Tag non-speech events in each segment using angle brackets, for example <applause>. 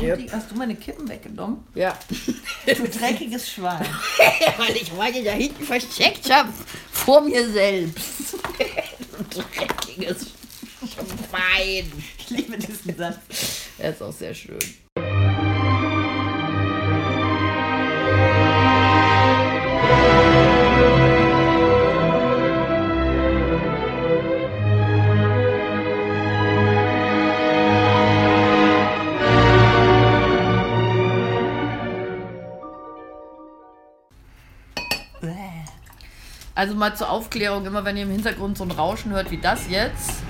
Die, hast du meine Kippen weggenommen? Ja. <laughs> Du dreckiges Schwein. <laughs> Weil ich meine da hinten versteckt habe. Vor mir selbst. du dreckiges Schwein. Ich liebe diesen Satz. Er ist auch sehr schön. Also mal zur Aufklärung, immer wenn ihr im Hintergrund so ein Rauschen hört wie das jetzt.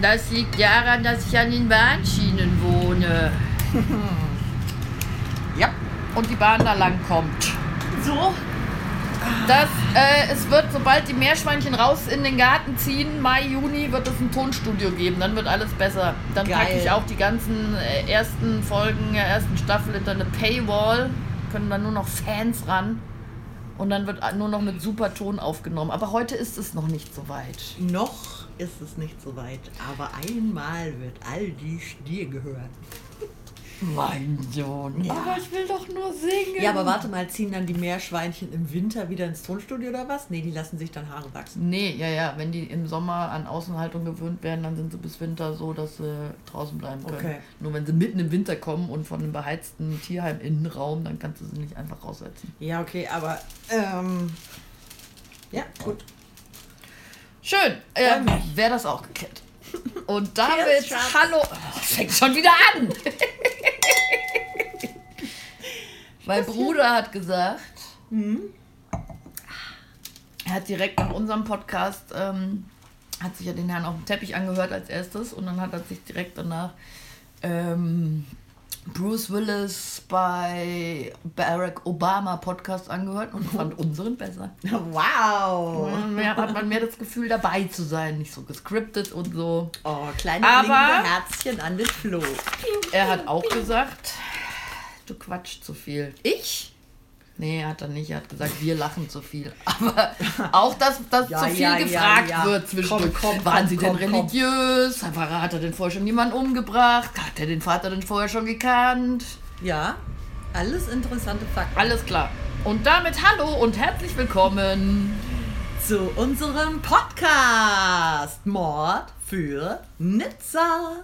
Das liegt daran, dass ich an den Bahnschienen wohne. <laughs> Ja. Und die Bahn da lang kommt. So? Das, äh, es wird, sobald die Meerschweinchen raus in den Garten ziehen, Mai, Juni, wird es ein Tonstudio geben. Dann wird alles besser. Dann packe ich auch die ganzen äh, ersten Folgen der ersten Staffel hinter eine Paywall. Können dann nur noch Fans ran. Und dann wird nur noch mit super Ton aufgenommen. Aber heute ist es noch nicht so weit. Noch ist es nicht so weit, aber einmal wird all dies dir gehören. Mein Sohn. Ja. Aber ich will doch nur singen. Ja, aber warte mal, ziehen dann die Meerschweinchen im Winter wieder ins Tonstudio oder was? Nee, die lassen sich dann Haare wachsen. Nee, ja, ja. Wenn die im Sommer an Außenhaltung gewöhnt werden, dann sind sie bis Winter so, dass sie draußen bleiben können. Okay. Nur wenn sie mitten im Winter kommen und von einem beheizten Tierheim Innenraum, dann kannst du sie nicht einfach raussetzen. Ja, okay, aber ähm, ja, gut. Schön. Ähm. Wäre das auch geklärt. Und damit, Cheers, hallo. Oh, fängt schon wieder an. mein Bruder hat gesagt, Hm? er hat direkt nach unserem Podcast, ähm, hat sich ja den Herrn auf dem Teppich angehört als erstes und dann hat er sich direkt danach ähm, Bruce Willis bei Barack Obama Podcast angehört und fand <laughs> unseren besser. Wow. Mehr hat man mehr das Gefühl dabei zu sein, nicht so gescriptet und so. Oh, kleine Aber- Herzchen an den Flo. Er hat auch gesagt, du quatschst zu viel. Ich? Nee, hat er nicht. Er hat gesagt, wir lachen zu viel. <laughs> Aber auch, dass, dass Ja, zu viel ja, gefragt ja. wird zwischendurch. Komm, komm, Waren komm, sie denn religiös? Hat er denn vorher schon jemanden umgebracht? Hat er den Vater denn vorher schon gekannt? Ja, alles interessante Fakten. Alles klar. Und damit hallo und herzlich willkommen. Zu unserem Podcast Mord für Nizza.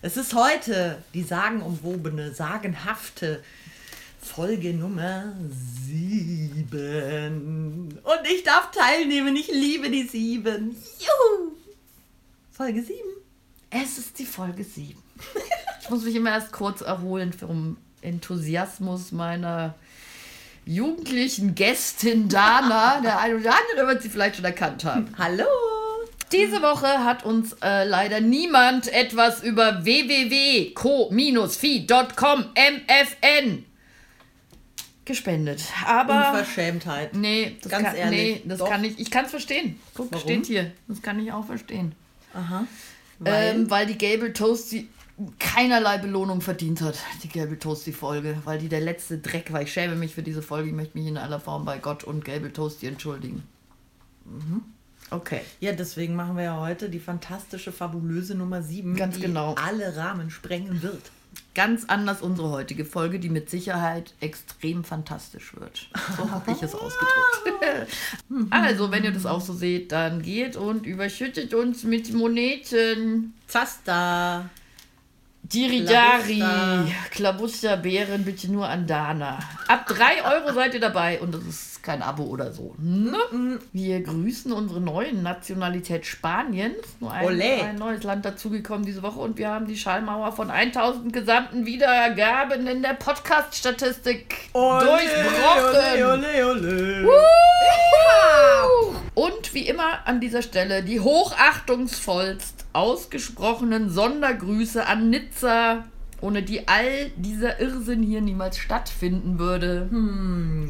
Es ist heute die sagenumwobene, sagenhafte Folge Nummer 7. Und ich darf teilnehmen. Ich liebe die 7. Juhu! Folge 7. Es ist die Folge 7. <laughs> Ich muss mich immer erst kurz erholen vom Enthusiasmus meiner jugendlichen Gästin Dana. Der eine oder andere wird sie vielleicht schon erkannt haben. Hallo! Diese Woche hat uns äh, leider niemand etwas über www.co-fi.com MFN gespendet. Aber Unverschämtheit. nee, das, Ganz kann, ehrlich, nee, das doch. kann ich. Ich kann es verstehen. Guck, Warum? steht hier. Das kann ich auch verstehen. Aha. Weil, ähm, weil die Gable Toasty keinerlei Belohnung verdient hat, die Gable Toasty Folge, weil die der letzte Dreck war. Ich schäme mich für diese Folge. Ich möchte mich in aller Form bei Gott und Gable Toasty entschuldigen. Mhm. Okay. Ja, deswegen machen wir ja heute die fantastische, fabulöse Nummer 7, Ganz die genau. alle Rahmen sprengen wird. Ganz anders unsere heutige Folge, die mit Sicherheit extrem fantastisch wird. So habe ich es ausgedrückt. <laughs> also, wenn ihr das auch so seht, dann geht und überschüttet uns mit Moneten. Zasta. Diridari, Klabuster. Klabusterbeeren bitte nur an Dana. Ab 3 Euro seid ihr dabei und das ist kein Abo oder so. Ne? Wir grüßen unsere neuen Nationalität Spanien. Nur ein, Olé. ein neues Land dazugekommen diese Woche und wir haben die Schallmauer von 1000 gesamten Wiedergaben in der Podcast-Statistik durchbrochen. Ole, ole, ole. Und wie immer an dieser Stelle die hochachtungsvollst ausgesprochenen Sondergrüße an Nizza, ohne die all dieser Irrsinn hier niemals stattfinden würde.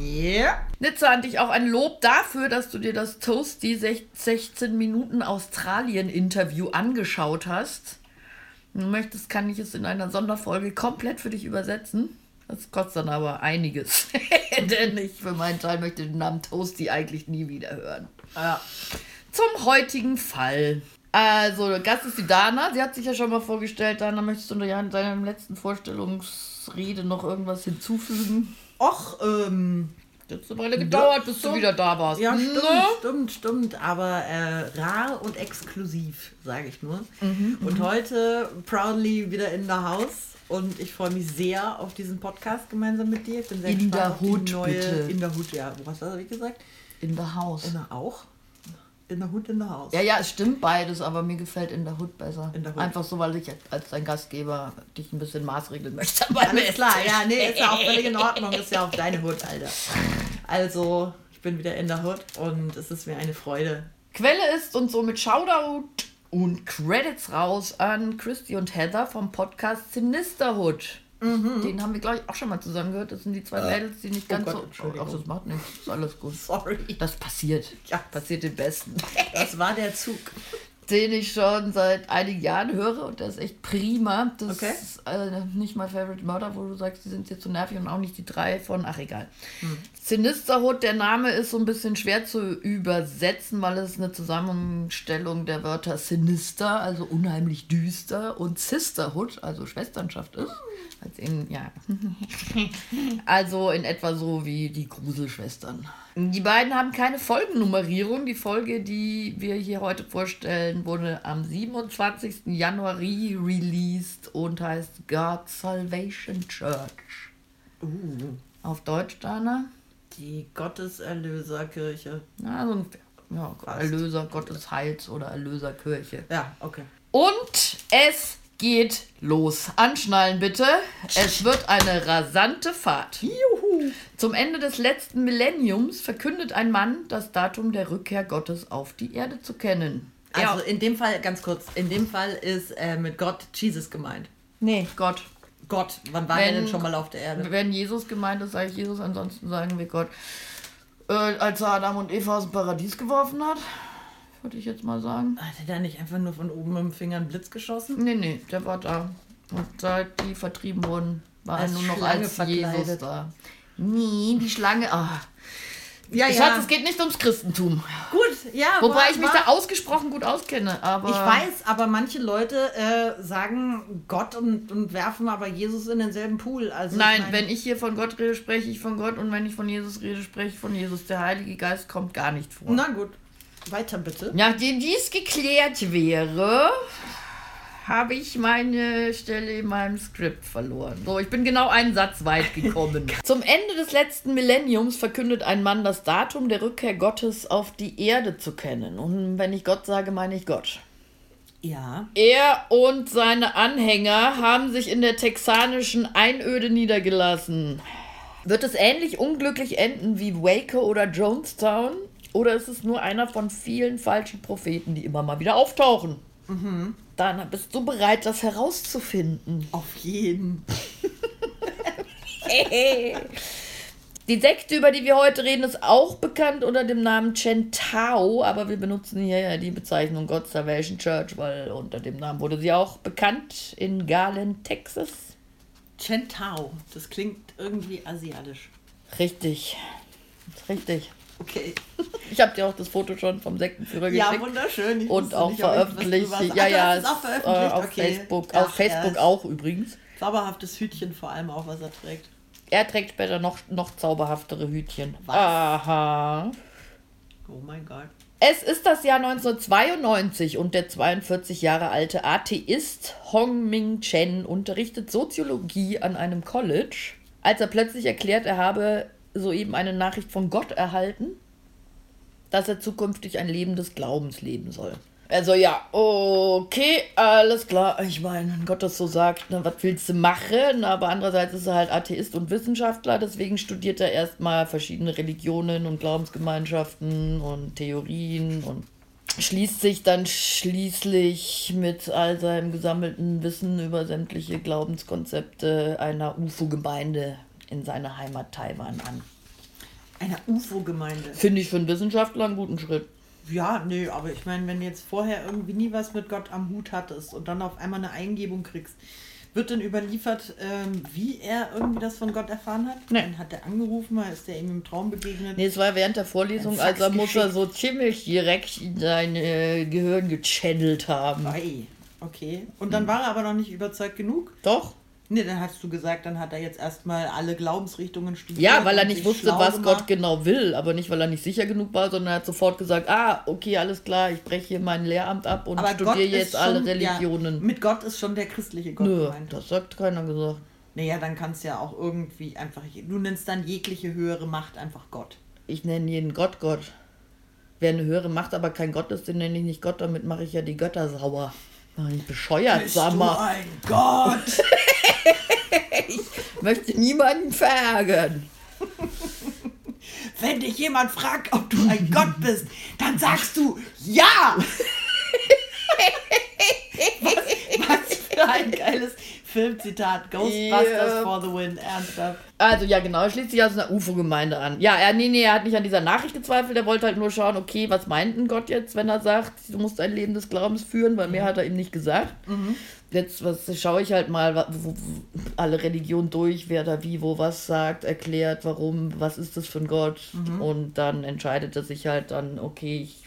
Yeah. Nizza, an dich auch ein Lob dafür, dass du dir das Toasty sech- 16 Minuten Australien-Interview angeschaut hast. Wenn du möchtest, kann ich es in einer Sonderfolge komplett für dich übersetzen. Das kostet dann aber einiges. <laughs> Denn ich für meinen Teil möchte den Namen Toasty eigentlich nie wieder hören. Ja. Zum heutigen Fall. Also, Gast ist die Dana. Sie hat sich ja schon mal vorgestellt. Dana, möchtest du in deiner letzten Vorstellungsrede noch irgendwas hinzufügen? Och, ähm. Hat eine Weile gedauert, bis du wieder da warst. Ja, stimmt, Ne? stimmt, stimmt. Aber äh, rar und exklusiv, sage ich nur. Mhm, und heute proudly wieder in der Haus. Und ich freue mich sehr auf diesen Podcast gemeinsam mit dir. Ich bin sehr In gespannt der auf die Hut, neue. bitte. In der Hut, ja. Was habe ich gesagt? In der Haus. In der auch? In der Hut, in der Haus. Ja, ja, es stimmt beides, aber mir gefällt in der Hood besser. In der Hood. Einfach so, weil ich als dein Gastgeber dich ein bisschen maßregeln möchte. Alles klar, ja, nee, ist ja auch völlig in Ordnung. <laughs> Ist ja auch deine Hut, Alter. Also, ich bin wieder in der Hut und es ist mir eine Freude. Quelle ist und somit Shoutout und Credits raus an Christy und Heather vom Podcast Sinisterhood. Den haben wir, glaube ich, auch schon mal zusammen gehört. Das sind die zwei Mädels, die nicht Oh ganz Gott, so. Ach, das macht nichts. Ist alles gut. <laughs> Sorry. Das passiert. Ja. Passiert den Besten. Das war der Zug. Den ich schon seit einigen Jahren höre und der ist echt prima. Das Okay. ist äh, nicht mein Favorite Murder, wo du sagst, die sind jetzt zu nervig und auch nicht die drei von, ach egal. Sinisterhood, der Name ist so ein bisschen schwer zu übersetzen, weil es eine Zusammenstellung der Wörter Sinister, also unheimlich düster, und Sisterhood, also Schwesternschaft ist. Als in, ja. <laughs> Also in etwa so wie die Gruselschwestern. Die beiden haben keine Folgennummerierung. Die Folge, die wir hier heute vorstellen, wurde am 27. Januar re-released und heißt God's Salvation Church. Uh, Auf Deutsch, Dana? die Gotteserlöserkirche. Na, so ungefähr. Ja, Fast. Erlöser Gottes Heils oder Erlöserkirche. Ja, okay. Und es geht los. Anschnallen bitte. Es wird eine rasante Fahrt. Juhu. Zum Ende des letzten Millenniums verkündet ein Mann das Datum der Rückkehr Gottes auf die Erde zu kennen. Also ja, in dem Fall, ganz kurz, in dem Fall ist äh, mit Gott Jesus gemeint. nee, Gott. Gott, wann war Wenn- er denn schon mal auf der Erde? Wenn Jesus gemeint ist, sage ich Jesus, ansonsten sagen wir Gott. Äh, als er Adam und Eva aus dem Paradies geworfen hat, würde ich jetzt mal sagen. Hat er da nicht einfach nur von oben mit dem Finger einen Blitz geschossen? Nee, nee, der war da. Und seit die vertrieben wurden, war er nur noch Schlange als verkleidet. Jesus da. Nee, die Schlange. Ah. Ja, Schatz, es geht nicht ums Christentum. Gut, ja. Wobei war- ich mich war- da ausgesprochen gut auskenne. Aber Ich weiß, aber manche Leute äh, sagen Gott und, und werfen aber Jesus in denselben Pool. Also Nein, ich mein- wenn ich hier von Gott rede, spreche ich von Gott und wenn ich von Jesus rede, spreche ich von Jesus. Der Heilige Geist kommt gar nicht vor. Na gut, weiter bitte. Nachdem dies geklärt wäre, habe ich meine Stelle in meinem Skript verloren. So, ich bin genau einen Satz weit gekommen. <laughs> Zum Ende des letzten Millenniums verkündet ein Mann das Datum der Rückkehr Gottes auf die Erde zu kennen. Und wenn ich Gott sage, meine ich Gott. Ja. Er und seine Anhänger haben sich in der texanischen Einöde niedergelassen. Wird es ähnlich unglücklich enden wie Waco oder Jonestown? Oder ist es nur einer von vielen falschen Propheten, die immer mal wieder auftauchen? Dann bist du bereit, das herauszufinden. Auf jeden. Die Sekte, über die wir heute reden, ist auch bekannt unter dem Namen Chentao, aber wir benutzen hier ja die Bezeichnung God Salvation Church, weil unter dem Namen wurde sie auch bekannt in Garland, Texas. Chentao. Das klingt irgendwie asiatisch. Richtig. Richtig. Okay. <laughs> Ich habe dir auch das Foto schon vom Sektenführer Ja, geschickt. wunderschön. Ich und auch nicht, veröffentlicht. Ja, ja, ist auch es, veröffentlicht. äh, auf okay. Facebook. Ach, auf Facebook auch übrigens. Zauberhaftes Hütchen vor allem auch, was er trägt. Er trägt später noch, noch zauberhaftere Hütchen. Was? Aha. Oh mein Gott. Es ist das Jahr 1992 und der 42 Jahre alte Atheist Hong Ming Chen unterrichtet Soziologie an einem College, als er plötzlich erklärt, er habe soeben eine Nachricht von Gott erhalten, dass er zukünftig ein Leben des Glaubens leben soll. Also ja, okay, alles klar. Ich meine, wenn Gott das so sagt, ne, was willst du machen? Aber andererseits ist er halt Atheist und Wissenschaftler, deswegen studiert er erstmal verschiedene Religionen und Glaubensgemeinschaften und Theorien und schließt sich dann schließlich mit all seinem gesammelten Wissen über sämtliche Glaubenskonzepte einer UFO-Gemeinde in seiner Heimat Taiwan an. Eine UFO-Gemeinde. Finde ich für einen Wissenschaftler einen guten Schritt. Ja, nee, aber ich meine, wenn du jetzt vorher irgendwie nie was mit Gott am Hut hattest und dann auf einmal eine Eingebung kriegst, Wird denn überliefert, ähm, wie er irgendwie das von Gott erfahren hat? Nee. Dann hat er angerufen, mal ist er ihm im Traum begegnet. Nee, es war während der Vorlesung, also muss er so ziemlich direkt in sein äh, Gehirn gechannelt haben. Ei, okay. Und dann war er aber noch nicht überzeugt genug? Doch? Nee, dann hast du gesagt, dann hat er jetzt erstmal alle Glaubensrichtungen studiert. Ja, weil er nicht wusste, was gemacht. Gott genau will, aber nicht, weil er nicht sicher genug war, sondern er hat sofort gesagt, ah, okay, alles klar, ich breche hier mein Lehramt ab und Aber studiere jetzt alle schon- Religionen. Ja, mit Gott ist schon der christliche Gott Nö, gemeint. das sagt keiner gesagt. Naja, dann kannst du ja auch irgendwie einfach. Du nennst dann jegliche höhere Macht einfach Gott. Ich nenne jeden Gott Gott. Wer eine höhere Macht, aber kein Gott ist, den nenne ich nicht Gott, damit mache ich ja die Götter sauer. Ich bescheuert, sag mal. ein Gott? <laughs> Möchte niemanden verärgern. Wenn dich jemand fragt, ob du ein Gott bist, dann sagst du ja! <laughs> was, was für ein geiles Filmzitat. Ghostbusters Ja. for the win. Ernsthaft. Also ja, genau, er schließt sich aus einer UFO-Gemeinde an. Ja, er, nee, nee, er hat nicht an dieser Nachricht gezweifelt, er wollte halt nur schauen, okay, was meint denn Gott jetzt, wenn er sagt, du musst ein Leben des Glaubens führen, weil mehr hat er ihm nicht gesagt. Jetzt was, schaue ich halt mal wo, wo, alle Religionen durch, wer da wie, wo was sagt, erklärt, warum, was ist das für ein Gott. Und dann entscheidet er sich halt dann, okay, ich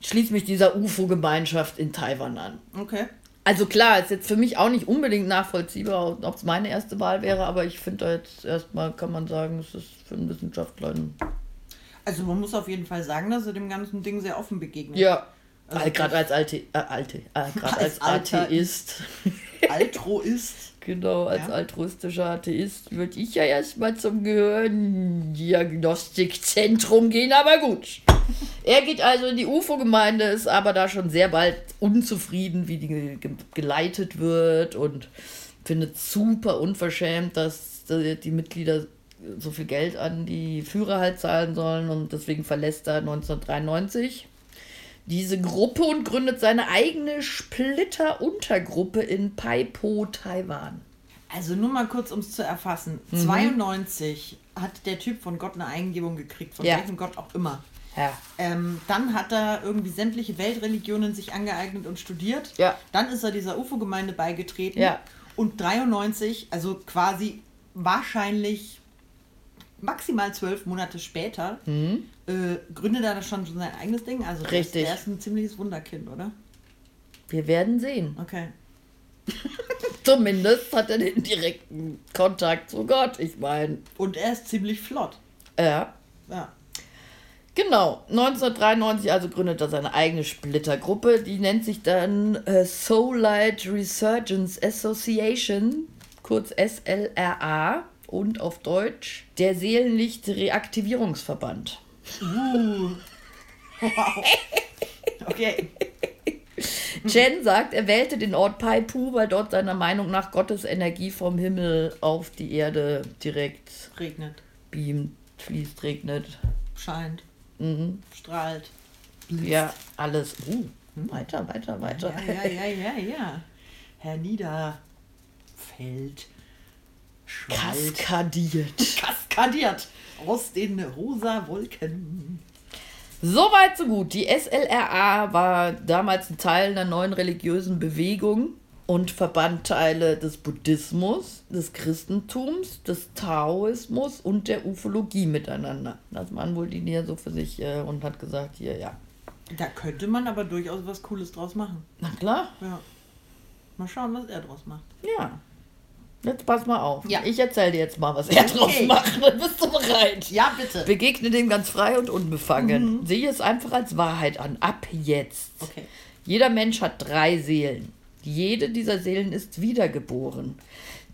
schließe mich dieser UFO-Gemeinschaft in Taiwan an. Okay. Also klar, ist jetzt für mich auch nicht unbedingt nachvollziehbar, ob es meine erste Wahl wäre, aber ich finde da jetzt erstmal, kann man sagen, es ist für einen Wissenschaftler ein... Also man muss auf jeden Fall sagen, dass er dem ganzen Ding sehr offen begegnet. Ja, Also also gerade als Alte, äh, Alte, äh, <laughs> gerade als Als Atheist, Altruist. <laughs> genau, als Ja. altruistischer Atheist, würde ich ja erstmal zum Gehirndiagnostikzentrum gehen, aber gut. Er geht also in die UFO-Gemeinde, ist aber da schon sehr bald unzufrieden, wie die ge ge geleitet wird und findet super unverschämt, dass die die Mitglieder so viel Geld an die Führer halt zahlen sollen und deswegen verlässt er 1993 diese Gruppe und gründet seine eigene Splitter-Untergruppe in Paipo, Taiwan. Also nur mal kurz, um es zu erfassen. Mhm. 92 hat der Typ von Gott eine Eingebung gekriegt, von Ja. welchem Gott auch immer. Ja. Ähm, dann hat er irgendwie sämtliche Weltreligionen sich angeeignet und studiert. Ja. Dann ist er dieser UFO-Gemeinde beigetreten. Ja. Und 93, also quasi wahrscheinlich maximal zwölf Monate später, äh, gründet er da schon sein eigenes Ding. Also Mhm. Richtig. Der ist ein ziemliches Wunderkind, oder? Wir werden sehen. Okay. <laughs> Zumindest hat er den direkten Kontakt zu Gott. Ich meine, Und er ist ziemlich flott. ja. Ja. Genau, 1993 also gründet er seine eigene Splittergruppe, die nennt sich dann äh, Soul Light Resurgence Association, kurz SLRA und auf Deutsch der Seelenlicht Reaktivierungsverband. Uh. Wow. Okay. <laughs> Chen sagt, er wählte den Ort Paipu, weil dort seiner Meinung nach Gottes Energie vom Himmel auf die Erde direkt Regnet, beamt, fließt, regnet. scheint, Mhm. strahlt. Ja, alles. Uh, weiter, weiter, weiter. Ja, ja, ja, ja, ja. Herr Niederfeld Kaskadiert. <laughs> kaskadiert aus den rosa Wolken. Soweit so gut. Die SLRA war damals ein Teil einer neuen religiösen Bewegung und verband Teile des Buddhismus, des Christentums, des Taoismus und der Ufologie miteinander. Das waren wohl die die so für sich äh, und hat gesagt, hier, ja. Da könnte man aber durchaus was Cooles draus machen. Na klar, Ja. Mal schauen, was er draus macht. ja. Jetzt pass mal auf. Ja. Ich erzähle dir jetzt mal, was er draus Okay. macht. <laughs> Bist du bereit? Ja, bitte. Begegne dem ganz frei und unbefangen. Sehe es einfach als Wahrheit an. Ab jetzt. Okay. Jeder Mensch hat drei Seelen. Jede dieser Seelen ist wiedergeboren.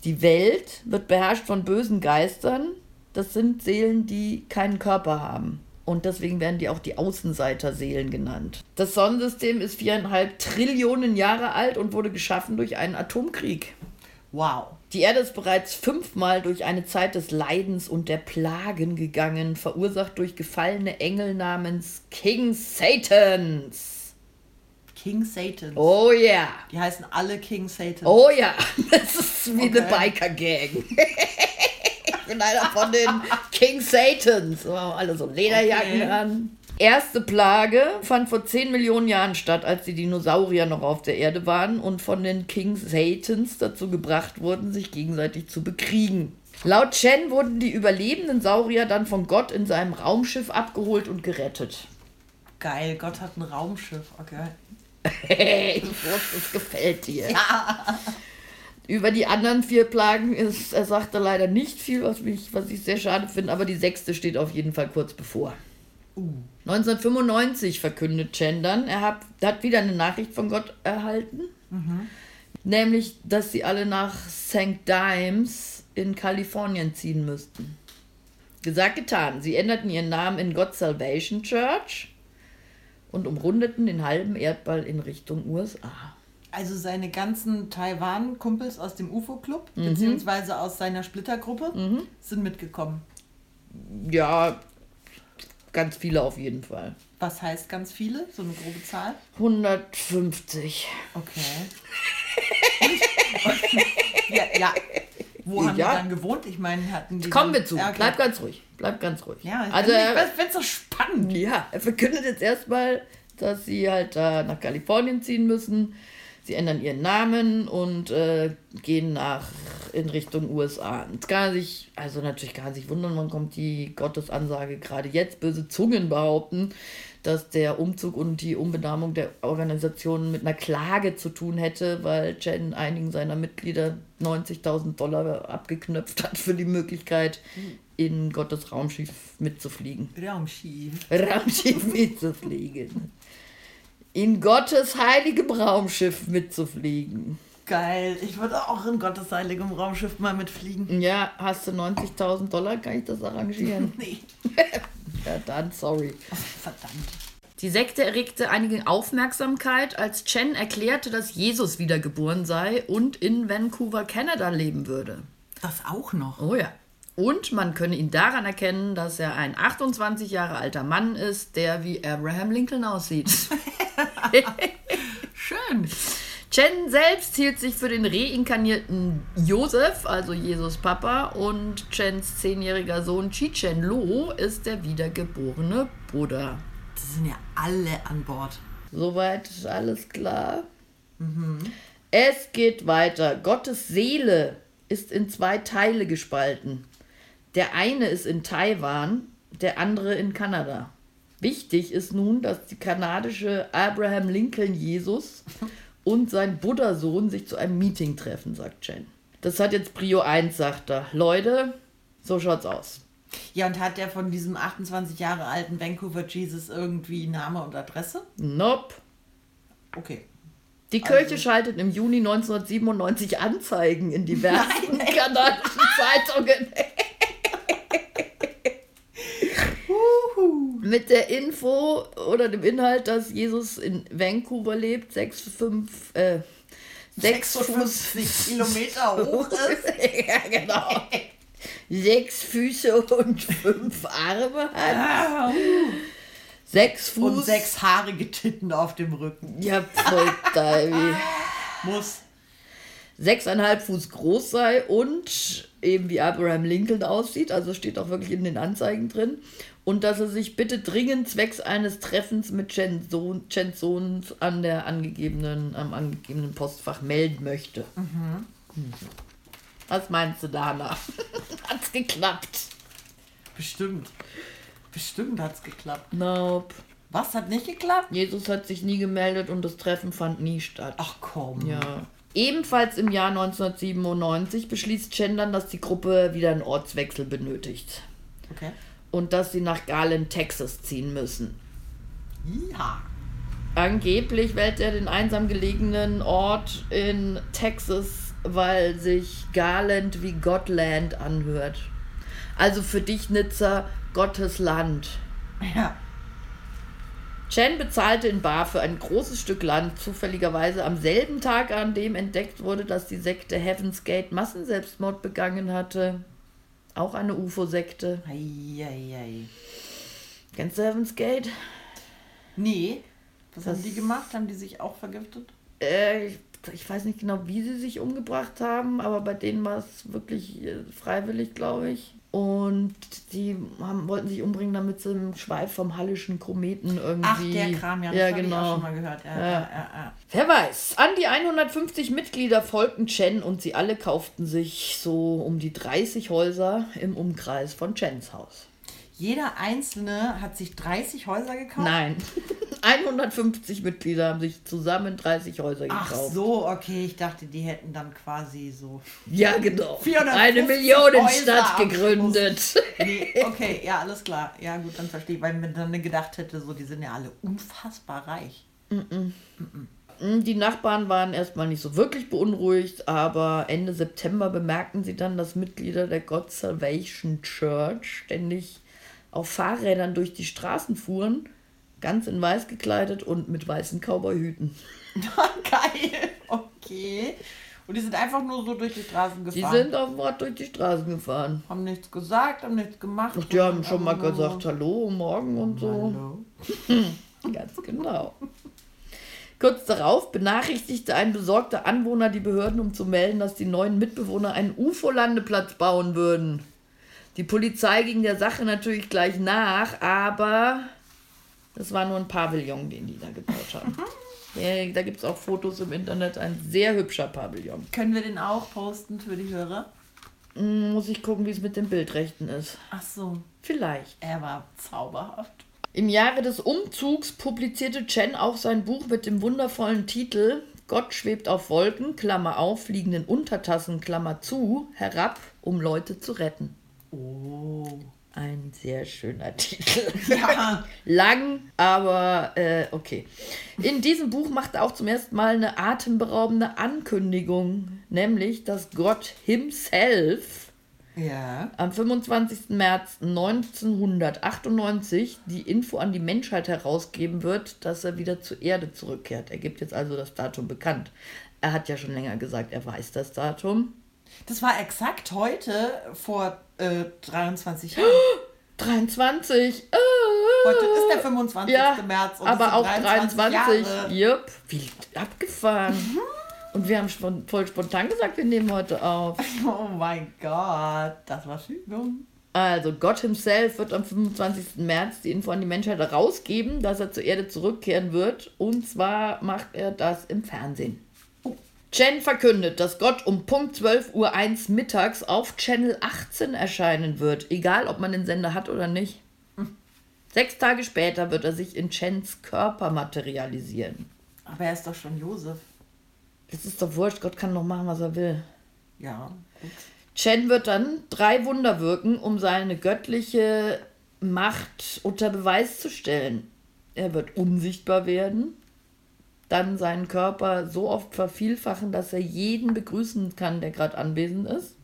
Die Welt wird beherrscht von bösen Geistern. Das sind Seelen, die keinen Körper haben. Und deswegen werden die auch die Außenseiterseelen genannt. Das Sonnensystem ist viereinhalb Trillionen Jahre alt und wurde geschaffen durch einen Atomkrieg. Wow. Die Erde ist bereits fünfmal durch eine Zeit des Leidens und der Plagen gegangen, verursacht durch gefallene Engel namens King Satans. King Satan. Oh ja. Die heißen alle King Satan. Oh ja. <laughs> Das ist wie eine Okay. Biker-Gang. <laughs> ich bin einer von den King Satans. Wir haben alle so Lederjacken Okay. an. erste Plage fand vor 10 Millionen Jahren statt, als die Dinosaurier noch auf der Erde waren und von den King Satans dazu gebracht wurden, sich gegenseitig zu bekriegen. Laut Chen wurden die überlebenden Saurier dann von Gott in seinem Raumschiff abgeholt und gerettet. Geil, Gott hat ein Raumschiff. Okay. Hey, ich wusste, es gefällt dir. Über die anderen vier Plagen ist, er sagte leider nicht viel, was, mich, was ich sehr schade finde, aber die sechste steht auf jeden Fall kurz bevor. 1995 verkündet Chen dann, er hat, hat wieder eine Nachricht von Gott erhalten, nämlich, dass sie alle nach St. Dimes in Kalifornien ziehen müssten. Gesagt, getan. Sie änderten ihren Namen in God Salvation Church und umrundeten den halben Erdball in Richtung USA. Also seine ganzen Taiwan-Kumpels aus dem UFO-Club, beziehungsweise aus seiner Splittergruppe, sind mitgekommen. Ja, ganz viele auf jeden Fall. Was heißt ganz viele? So eine grobe Zahl? 150. Okay. Und, <laughs> und, ja, ja. Wo haben Ja. die dann gewohnt? Ich meine, hatten die. Kommen wir zu. Ja, okay. Bleib ganz ruhig. Bleib ganz ruhig. Ja, also, also, ich finde so spannend. ja, er verkündet jetzt erstmal, dass sie halt da nach Kalifornien ziehen müssen. Sie ändern ihren Namen und äh, gehen nach in Richtung USA. Jetzt kann sich, also natürlich kann sich wundern, wann kommt die Gottesansage gerade jetzt. Böse Zungen behaupten, dass der Umzug und die Umbenamung der Organisation mit einer Klage zu tun hätte, weil Chen einigen seiner Mitglieder 90.000 Dollar abgeknöpft hat für die Möglichkeit, in Gottes Raumschiff mitzufliegen. Raumschiff. Raumschiff mitzufliegen. In Gottes heiligem Raumschiff mitzufliegen. Geil. Ich würde auch in Gottes heiligem Raumschiff mal mitfliegen. Ja, hast du 90.000 Dollar, kann ich das arrangieren? <laughs> Nee. <laughs> ja, dann sorry. Verdammt. Die Sekte erregte einige Aufmerksamkeit, als Chen erklärte, dass Jesus wiedergeboren sei und in Vancouver, Kanada leben würde. Das auch noch. Oh ja. Und man könne ihn daran erkennen, dass er ein 28 Jahre alter Mann ist, der wie Abraham Lincoln aussieht. <laughs> Schön. Chen selbst hielt sich für den reinkarnierten Josef, also Jesus Papa, und Chens zehnjähriger Sohn Chi-Chen Lo ist der wiedergeborene Buddha. Das sind ja alle an Bord. Soweit ist alles klar. Es geht weiter. Gottes Seele ist in zwei Teile gespalten. Der eine ist in Taiwan, der andere in Kanada. Wichtig ist nun, dass die kanadische Abraham Lincoln Jesus <laughs> und sein Buddha-Sohn sich zu einem Meeting treffen, sagt Chen. Das hat jetzt Prio 1, sagt er. Leute, so schaut's aus. Ja, und hat der von diesem 28 Jahre alten Vancouver Jesus irgendwie Name und Adresse? Nope. Okay. Die Kirche schaltet im Juni 1997 Anzeigen in <laughs> diversen kanadischen Zeitungen. Mit der Info oder dem Inhalt, dass Jesus in Vancouver lebt, 6, 5, äh, 6 Fuß. 56 Kilometer hoch <laughs> ist. ja, genau. Sechs Füße und fünf Arme hat. Sechs Fuß. Und sechs haarige Titten auf dem Rücken. Ja, voll Divi. <laughs> Muss. sechseinhalb Fuß groß sei und eben wie Abraham Lincoln aussieht, also steht auch wirklich in den Anzeigen drin. Und dass er sich bitte dringend zwecks eines Treffens mit Sohn an der angegebenen, am angegebenen Postfach melden möchte. Mhm. Was meinst du, Dana? <laughs> Hat's geklappt? Bestimmt. Bestimmt hat's geklappt. Nope. Was hat nicht geklappt? Jesus hat sich nie gemeldet und das Treffen fand nie statt. Ach komm. Ja. Ebenfalls im Jahr 1997 beschließt Chen dann, dass die Gruppe wieder einen Ortswechsel benötigt. Okay. Und dass sie nach Garland, Texas ziehen müssen. Ja. Angeblich wählt er den einsam gelegenen Ort in Texas, weil sich Garland wie Gottland anhört. Also für dich, Nizza, Gottes Land. Ja. Chen bezahlte in Bar für ein großes Stück Land, zufälligerweise am selben Tag, an dem entdeckt wurde, dass die Sekte Heaven's Gate Massenselbstmord begangen hatte. Auch eine UFO-Sekte. Eieiei. Kennst du Heaven's Gate? Nee. Was Das- haben die gemacht? Haben die sich auch vergiftet? Äh, ich, ich weiß nicht genau, wie sie sich umgebracht haben, aber bei denen war es wirklich äh, freiwillig, glaube ich. Und die haben, wollten sich umbringen, damit sie im Schweif vom Hallischen Kometen irgendwie. Ach, der Kram, ja, das ja, genau. ich auch genau. schon mal gehört. Ja, ja. Ja, ja, Wer weiß. An die 150 Mitglieder folgten Chen und sie alle kauften sich so um die 30 Häuser im Umkreis von Chens Haus. Jeder Einzelne hat sich 30 Häuser gekauft? Nein. <laughs> 150 Mitglieder haben sich zusammen 30 Häuser gekauft. Ach so, okay. Ich dachte, die hätten dann quasi so. Ja, genau. Eine Millionenstadt gegründet. Nee, okay, ja, alles klar. Ja, gut, dann verstehe ich, weil man dann gedacht hätte, so, die sind ja alle unfassbar reich. Mm -mm. Mm die Nachbarn waren erstmal nicht so wirklich beunruhigt, aber Ende September bemerkten sie dann, dass Mitglieder der God Salvation Church ständig auf Fahrrädern durch die Straßen fuhren ganz in weiß gekleidet und mit weißen Cowboyhüten. <laughs> Geil, okay. Und die sind einfach nur so durch die Straßen gefahren. Die sind auf Wort durch die Straßen gefahren. Haben nichts gesagt, haben nichts gemacht. Ach, die haben schon mal gesagt, hallo, morgen und so. Hallo. <laughs> Ganz genau. Kurz darauf benachrichtigte ein besorgter Anwohner die Behörden, um zu melden, dass die neuen Mitbewohner einen UFO-Landeplatz bauen würden. Die Polizei ging der Sache natürlich gleich nach, aber das war nur ein Pavillon, den die da gebaut haben. Ja, da gibt es auch Fotos im Internet. Ein sehr hübscher Pavillon. Können wir den auch posten für die Hörer? Hm, muss ich gucken, wie es mit den Bildrechten ist. Ach so. Vielleicht. Er war zauberhaft. Im Jahre des Umzugs publizierte Chen auch sein Buch mit dem wundervollen Titel Gott schwebt auf Wolken, Klammer auf, fliegenden Untertassen, Klammer zu, herab, um Leute zu retten. Oh. Ein sehr schöner Titel. Ja. <laughs> Lang, aber äh, okay. In diesem Buch macht er auch zum ersten Mal eine atemberaubende Ankündigung, nämlich, dass Gott himself ja. am 25. März 1998 die Info an die Menschheit herausgeben wird, dass er wieder zur Erde zurückkehrt. Er gibt jetzt also das Datum bekannt. Er hat ja schon länger gesagt, er weiß das Datum. Das war exakt heute vor äh, 23 Jahren. <gasps> 23. Äh, heute ist der 25. Ja, März. Und aber auch 23. 23. Yep. Wie abgefahren. Mhm. Und wir haben spon voll spontan gesagt, wir nehmen heute auf. <laughs> Oh mein Gott, das war Fügung. Also Gott himself wird am 25. März die Info an die Menschheit herausgeben, dass er zur Erde zurückkehren wird. Und zwar macht er das im Fernsehen. Chen verkündet, dass Gott um Punkt 12.01 Uhr mittags auf Channel 18 erscheinen wird, egal ob man den Sender hat oder nicht. <laughs> Sechs Tage später wird er sich in Chens Körper materialisieren. Aber er ist doch schon Josef. Das ist doch wurscht, Gott kann doch machen, was er will. Ja. Gut. Chen wird dann drei Wunder wirken, um seine göttliche Macht unter Beweis zu stellen. Er wird unsichtbar werden dann seinen Körper so oft vervielfachen, dass er jeden begrüßen kann, der gerade anwesend ist.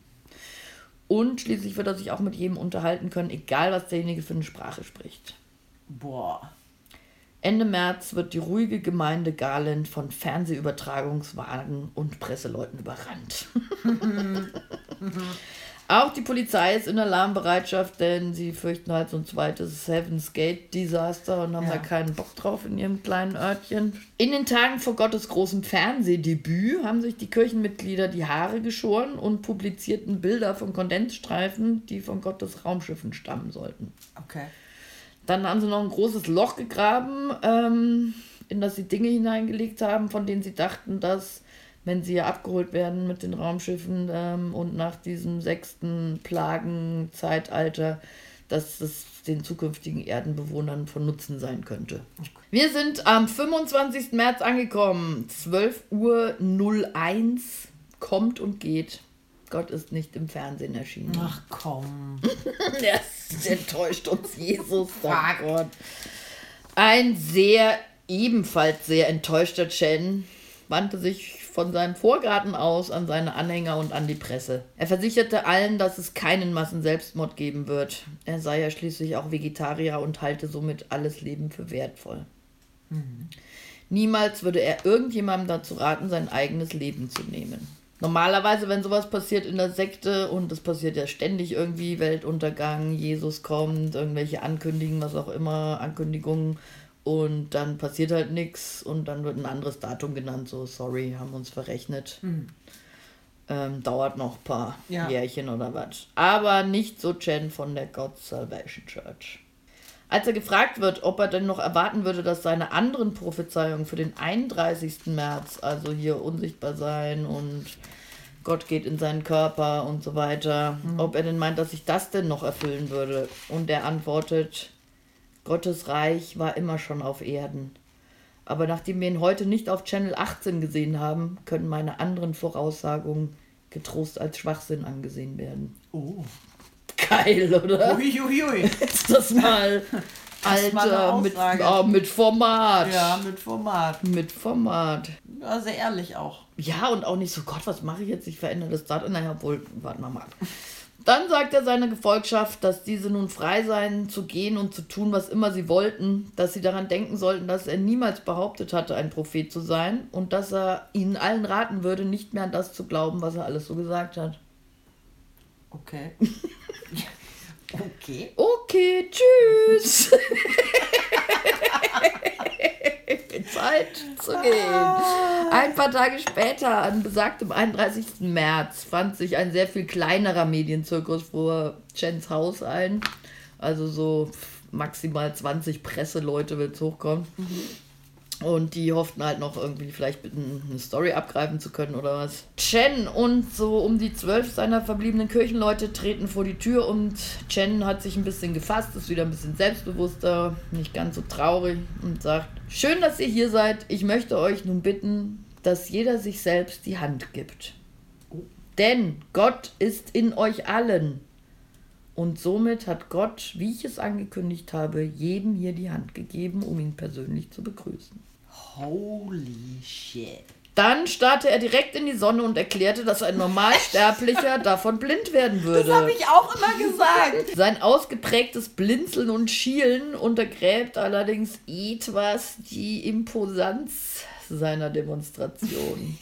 Und schließlich wird er sich auch mit jedem unterhalten können, egal was derjenige für eine Sprache spricht. Boah. Ende März wird die ruhige Gemeinde Garland von Fernsehübertragungswagen und Presseleuten überrannt. <laughs> <laughs> Auch die Polizei ist in Alarmbereitschaft, denn sie fürchten halt so ein zweites Heaven's Gate Desaster und haben ja. da keinen Bock drauf in ihrem kleinen Örtchen. In den Tagen vor Gottes großem Fernsehdebüt haben sich die Kirchenmitglieder die Haare geschoren und publizierten Bilder von Kondensstreifen, die von Gottes Raumschiffen stammen sollten. Okay. Dann haben sie noch ein großes Loch gegraben, ähm, in das sie Dinge hineingelegt haben, von denen sie dachten, dass wenn sie abgeholt werden mit den Raumschiffen ähm, und nach diesem sechsten Plagenzeitalter, dass es den zukünftigen Erdenbewohnern von Nutzen sein könnte. Wir sind am 25. März angekommen. 12 Uhr 01 kommt und geht. Gott ist nicht im Fernsehen erschienen. Ach komm. <laughs> das enttäuscht uns Jesus, sagt Gott. Ein sehr, ebenfalls sehr enttäuschter Chen wandte sich von seinem Vorgarten aus an seine Anhänger und an die Presse. Er versicherte allen, dass es keinen Massenselbstmord geben wird. Er sei ja schließlich auch Vegetarier und halte somit alles Leben für wertvoll. Mhm. Niemals würde er irgendjemandem dazu raten, sein eigenes Leben zu nehmen. Normalerweise, wenn sowas passiert in der Sekte, und es passiert ja ständig irgendwie, Weltuntergang, Jesus kommt, irgendwelche Ankündigungen, was auch immer, Ankündigungen, und dann passiert halt nichts und dann wird ein anderes Datum genannt, so sorry, haben uns verrechnet. Mhm. Ähm, dauert noch ein paar Ja. Jährchen oder was. Aber nicht so Chen von der God's Salvation Church. Als er gefragt wird, ob er denn noch erwarten würde, dass seine anderen Prophezeiungen für den 31. März, also hier unsichtbar sein und Gott geht in seinen Körper und so weiter, ob er denn meint, dass sich das denn noch erfüllen würde. Und er antwortet, Gottes Reich war immer schon auf Erden. Aber nachdem wir ihn heute nicht auf Channel 18 gesehen haben, können meine anderen Voraussagungen getrost als Schwachsinn angesehen werden. Oh. Geil, oder? Uiuiui. <laughs> Ist das mal, <laughs> ist mal eine Alter, mit, ah, mit Format. Ja, mit Format. Mit Format. Ja, sehr ehrlich auch. Ja, und auch nicht so, Gott, was mache ich jetzt? Ich verändere das Datum. Naja, wohl, warten wir mal. ab. Dann sagt er seiner Gefolgschaft, dass diese nun frei seien, zu gehen und zu tun, was immer sie wollten, dass sie daran denken sollten, dass er niemals behauptet hatte, ein Prophet zu sein und dass er ihnen allen raten würde, nicht mehr an das zu glauben, was er alles so gesagt hat. Okay. <laughs> okay. Okay, tschüss. <laughs> Zeit zu gehen. Ein paar Tage später, an besagtem 31. März, fand sich ein sehr viel kleinerer Medienzirkus vor Chens Haus ein. Also so maximal 20 Presseleute, wenn es hochkommt. Und die hofften halt noch irgendwie vielleicht eine Story abgreifen zu können oder was. Chen und so um die zwölf seiner verbliebenen Kirchenleute treten vor die Tür und Chen hat sich ein bisschen gefasst, ist wieder ein bisschen selbstbewusster, nicht ganz so traurig und sagt, schön, dass ihr hier seid. Ich möchte euch nun bitten, dass jeder sich selbst die Hand gibt. Denn Gott ist in euch allen. Und somit hat Gott, wie ich es angekündigt habe, jedem hier die Hand gegeben, um ihn persönlich zu begrüßen. Holy shit. Dann starrte er direkt in die Sonne und erklärte, dass ein Normalsterblicher <laughs> davon blind werden würde. Das habe ich auch immer gesagt. Sein ausgeprägtes Blinzeln und Schielen untergräbt allerdings etwas die Imposanz seiner Demonstration.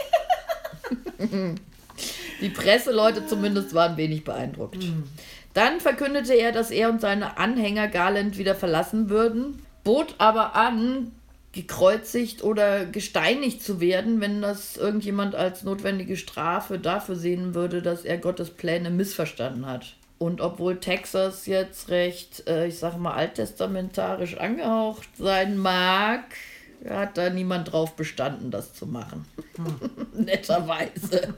<laughs> die Presseleute zumindest waren wenig beeindruckt. Dann verkündete er, dass er und seine Anhänger Garland wieder verlassen würden, bot aber an, gekreuzigt oder gesteinigt zu werden, wenn das irgendjemand als notwendige Strafe dafür sehen würde, dass er Gottes Pläne missverstanden hat. Und obwohl Texas jetzt recht, äh, ich sag mal, alttestamentarisch angehaucht sein mag, hat da niemand drauf bestanden, das zu machen. <laughs> Netterweise.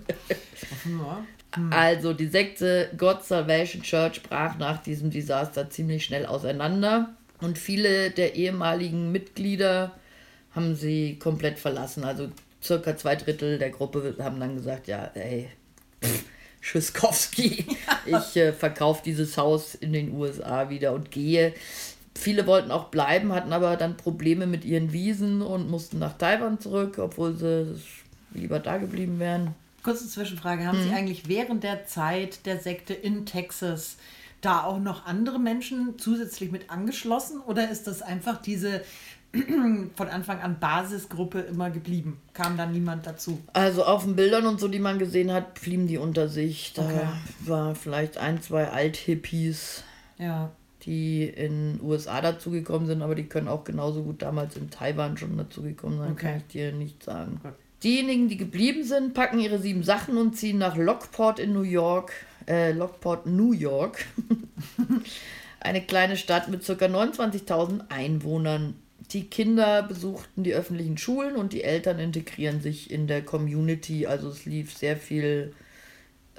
Ja. Also die Sekte God Salvation Church brach nach diesem Desaster ziemlich schnell auseinander und viele der ehemaligen Mitglieder haben sie komplett verlassen. Also circa zwei Drittel der Gruppe haben dann gesagt, ja, ey, Schiskowski, <laughs> ich äh, verkaufe dieses Haus in den USA wieder und gehe. Viele wollten auch bleiben, hatten aber dann Probleme mit ihren Wiesen und mussten nach Taiwan zurück, obwohl sie lieber da geblieben wären. Kurze Zwischenfrage. Haben Mhm. Sie eigentlich während der Zeit der Sekte in Texas da auch noch andere Menschen zusätzlich mit angeschlossen? Oder ist das einfach diese <clears throat> von Anfang an Basisgruppe immer geblieben? Kam da niemand dazu? Also auf den Bildern und so, die man gesehen hat, blieben die unter sich. Da Okay. war vielleicht ein, zwei Althippies, Ja. die in USA dazugekommen sind, aber die können auch genauso gut damals in Taiwan schon dazugekommen sein, kann Okay. ich dir nicht sagen. Gut. Diejenigen, die geblieben sind, packen ihre sieben Sachen und ziehen nach Lockport in New York. Äh, Lockport, New York. <laughs> Eine kleine Stadt mit ca. 29.000 Einwohnern. Die Kinder besuchten die öffentlichen Schulen und die Eltern integrieren sich in der Community. Also es lief sehr viel,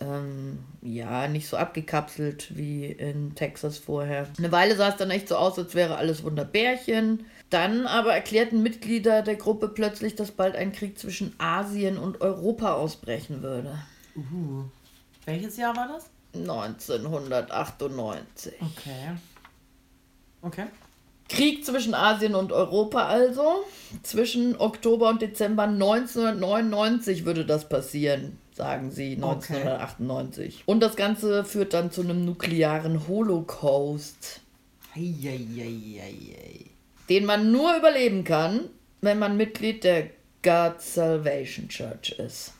ähm, ja, nicht so abgekapselt wie in Texas vorher. Eine Weile sah es dann echt so aus, als wäre alles Wunderbärchen. Dann aber erklärten Mitglieder der Gruppe plötzlich, dass bald ein Krieg zwischen Asien und Europa ausbrechen würde. Uh. Welches Jahr war das? 1998. Okay. Okay. Krieg zwischen Asien und Europa also. Zwischen Oktober und Dezember 1999 würde das passieren, sagen sie 1998. Und das Ganze führt dann zu einem nuklearen Holocaust, Eieieiei. den man nur überleben kann, wenn man Mitglied der God Salvation Church ist.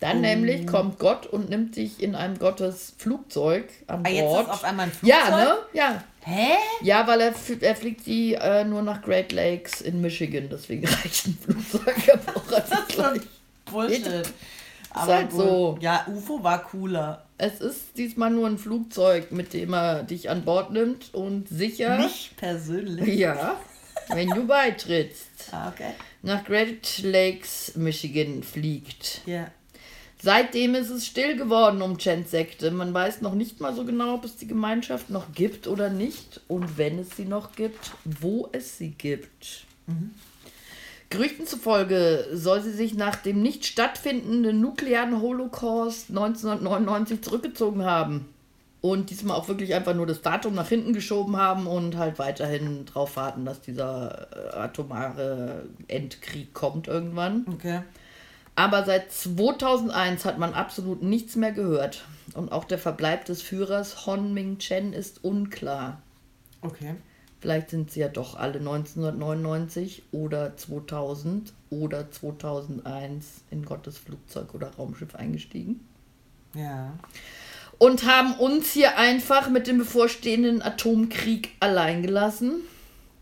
Dann nämlich kommt Gott und nimmt dich in einem Gottes Flugzeug an Ah, jetzt Bord. ist auf einmal ein ja, Flugzeug? ne? Ja. Hä? Ja, weil er, er fliegt die äh, nur nach Great Lakes in Michigan, deswegen reicht ein Flugzeug am Ort Bullshit. Aber halt wohl- so. Ja, UFO war cooler. Es ist diesmal nur ein Flugzeug, mit dem er dich an Bord nimmt und sicher. Mich persönlich. <laughs> Ja, wenn du beitrittst. Ah, okay. Nach Great Lakes, Michigan fliegt. Ja. Seitdem ist es still geworden um Chens Sekte. Man weiß noch nicht mal so genau, ob es die Gemeinschaft noch gibt oder nicht. Und wenn es sie noch gibt, wo es sie gibt. Gerüchten zufolge soll sie sich nach dem nicht stattfindenden nuklearen Holocaust 1999 zurückgezogen haben. Und diesmal auch wirklich einfach nur das Datum nach hinten geschoben haben und halt weiterhin drauf warten, dass dieser äh, atomare Endkrieg kommt irgendwann. Okay. Aber seit 2001 hat man absolut nichts mehr gehört. Und auch der Verbleib des Führers Hon Ming Chen ist unklar. Okay. Vielleicht sind sie ja doch alle 1999 oder 2000 oder 2001 in Gottes Flugzeug oder Raumschiff eingestiegen. Ja. Und haben uns hier einfach mit dem bevorstehenden Atomkrieg allein gelassen.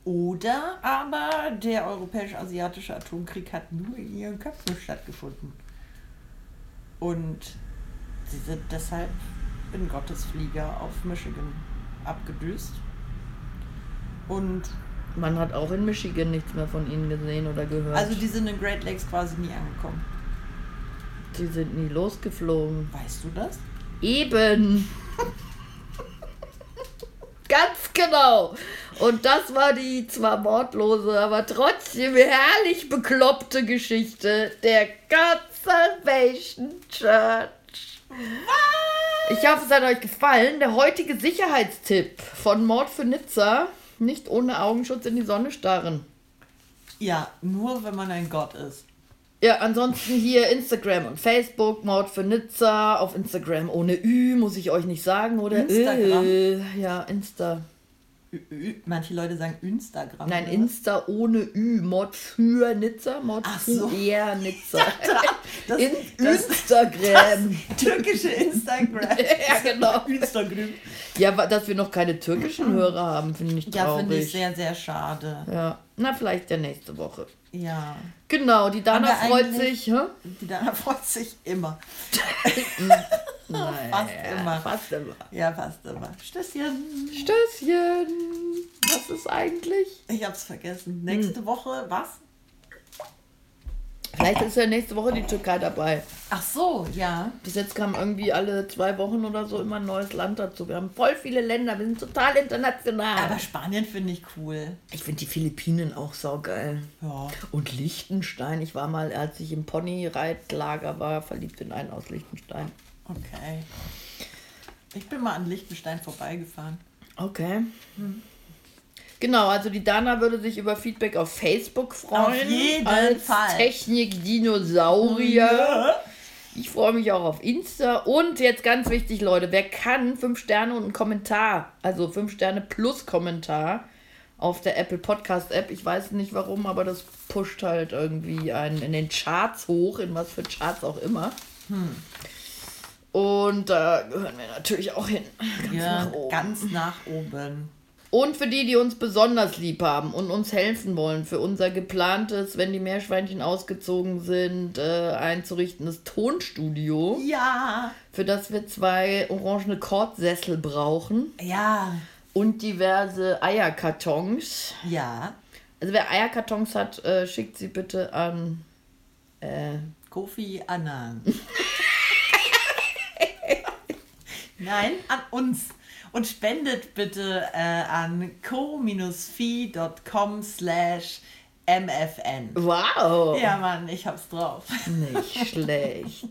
Oder aber der europäisch-asiatische Atomkrieg hat nur in ihren Köpfen stattgefunden. Und sie sind deshalb in Gottes Flieger auf Michigan abgedüst. Und Man hat auch in Michigan nichts mehr von ihnen gesehen oder gehört. also die sind in Great Lakes quasi nie angekommen. sie sind nie losgeflogen. Weißt du das? Eben. Ganz genau. Und das war die zwar mordlose, aber trotzdem herrlich bekloppte Geschichte der God Salvation Church. Ich hoffe, es hat euch gefallen. Der heutige Sicherheitstipp von Mord für Nizza. Nicht ohne Augenschutz in die Sonne starren. Ja, nur wenn man ein Gott ist. Ja, ansonsten hier Instagram und Facebook, Mord für Nizza, auf Instagram ohne Ü, muss ich euch nicht sagen, oder? Instagram. Äh, ja, Insta. Manche Leute sagen Instagram. Nein, oder? Insta ohne Ü. Mord für Nizza, für so. eher Nizza. <laughs> Das, In das, Instagram. <laughs> türkische Instagram. <laughs> ja, genau. Instagram. Ja, dass wir noch keine türkischen Hörer haben, finde ich Ja, traurig. finde ich sehr, sehr schade. ja, na, vielleicht der nächste Woche. Ja. Genau, die Dana freut sich. Hä? Die Dana <laughs> freut sich immer. <laughs> Nein, Fast immer. Fast immer. Ja, fast immer. Stößchen. Stößchen. Was ist eigentlich? Ich hab's vergessen. Nächste Woche, was? Vielleicht ist ja nächste Woche die Türkei dabei. Ach so, ja. Bis jetzt kam irgendwie alle zwei Wochen oder so immer ein neues Land dazu. Wir haben voll viele Länder, wir sind total international. Aber Spanien finde ich cool. ich finde die Philippinen auch saugeil. Ja. Und Liechtenstein. Ich war mal, als ich im Ponyreitlager war, verliebt in einen aus Liechtenstein. Okay. Ich bin mal an Liechtenstein vorbeigefahren. Okay. Genau, also die Dana würde sich über Feedback auf Facebook freuen. Auf jeden als Fall. Technik-Dinosaurier. Ich freue mich auch auf Insta. Und jetzt ganz wichtig, Leute, wer kann, fünf Sterne und einen Kommentar, also fünf Sterne plus Kommentar auf der Apple Podcast App. Ich weiß nicht warum, aber das pusht halt irgendwie einen in den Charts hoch, in was für Charts auch immer. Hm. Und da gehören wir natürlich auch hin. Ganz Ja, nach oben. ganz nach oben. Und für die, die uns besonders lieb haben und uns helfen wollen, für unser geplantes, wenn die Meerschweinchen ausgezogen sind, äh, einzurichtenes Tonstudio, Ja. für das wir zwei orangene Kordsessel brauchen Ja. und diverse Eierkartons. Ja. Also wer Eierkartons hat, äh, schickt sie bitte an. Äh, Kofi Annan. <laughs> Nein, an uns. Und spendet bitte äh, an co-fi.com slash mfn. wow! Ja, Mann, ich hab's drauf. Nicht <laughs> schlecht.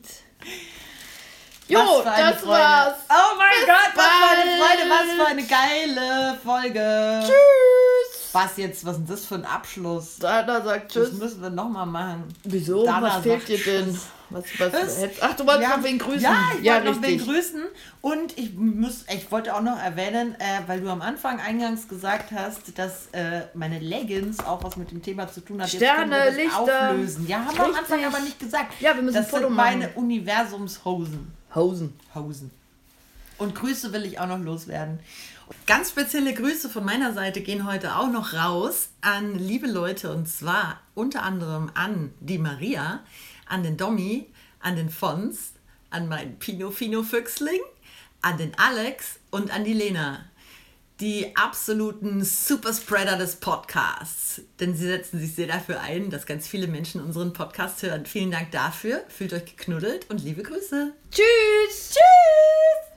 Jo, das Freude. war's. Oh mein Bis Gott, was für eine. Freude, was für eine geile Folge. Tschüss! Was jetzt, was ist denn das für ein Abschluss? Dana sagt Das Tschüss. müssen wir nochmal machen. Wieso? Dana was fehlt dir denn? Tschüss. Was, was, Was? hättest- Ach, du wolltest Ja, noch wen grüßen. Ja, ich wollte noch wen richtig. grüßen. Und ich muss, ich wollte auch noch erwähnen, äh, weil du am Anfang eingangs gesagt hast, dass äh, meine Leggings auch was mit dem Thema zu tun hat. Sterne, das Lichter. Auflösen. Ja, haben wir am Anfang Richtig. aber nicht gesagt. Ja, wir müssen das ein Foto sind machen. meine Universumshosen. Hosen. Hosen. Und Grüße will ich auch noch loswerden. Ganz spezielle Grüße von meiner Seite gehen heute auch noch raus an liebe Leute und zwar unter anderem an die Maria, an den Domi, an den Fons, an meinen Pino-Fino-Füchsling, an den Alex und an die Lena. Die absoluten Superspreader des Podcasts. Denn sie setzen sich sehr dafür ein, dass ganz viele Menschen unseren Podcast hören. Vielen Dank dafür. Fühlt euch geknuddelt und liebe Grüße. Tschüss. Tschüss.